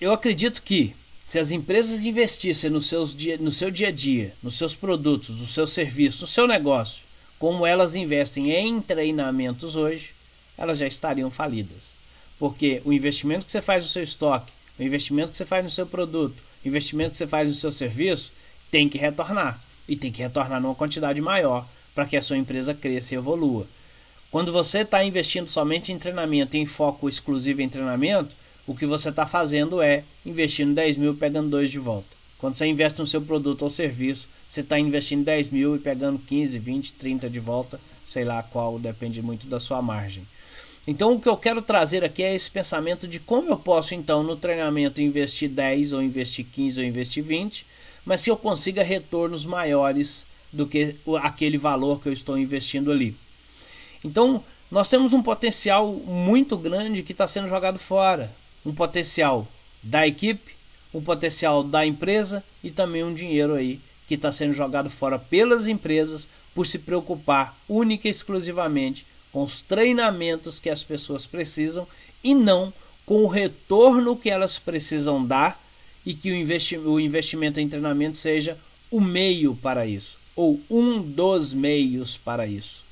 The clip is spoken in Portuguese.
eu acredito que se as empresas investissem no, seus dia, no seu dia a dia, nos seus produtos, nos seus serviços, no seu negócio, como elas investem em treinamentos hoje, elas já estariam falidas. Porque o investimento que você faz no seu estoque, o investimento que você faz no seu produto, o investimento que você faz no seu serviço, tem que retornar. E tem que retornar numa quantidade maior para que a sua empresa cresça e evolua. Quando você está investindo somente em treinamento em foco exclusivo em treinamento, o que você está fazendo é investindo 10 mil e pegando 2 de volta. Quando você investe no seu produto ou serviço, você está investindo 10 mil e pegando 15, 20, 30 de volta, sei lá qual, depende muito da sua margem. Então o que eu quero trazer aqui é esse pensamento de como eu posso então no treinamento investir 10 ou investir 15 ou investir 20, mas se eu consiga retornos maiores do que aquele valor que eu estou investindo ali. Então nós temos um potencial muito grande que está sendo jogado fora um potencial da equipe, um potencial da empresa e também um dinheiro aí que está sendo jogado fora pelas empresas por se preocupar única e exclusivamente com os treinamentos que as pessoas precisam e não com o retorno que elas precisam dar e que o, investi o investimento em treinamento seja o meio para isso ou um dos meios para isso.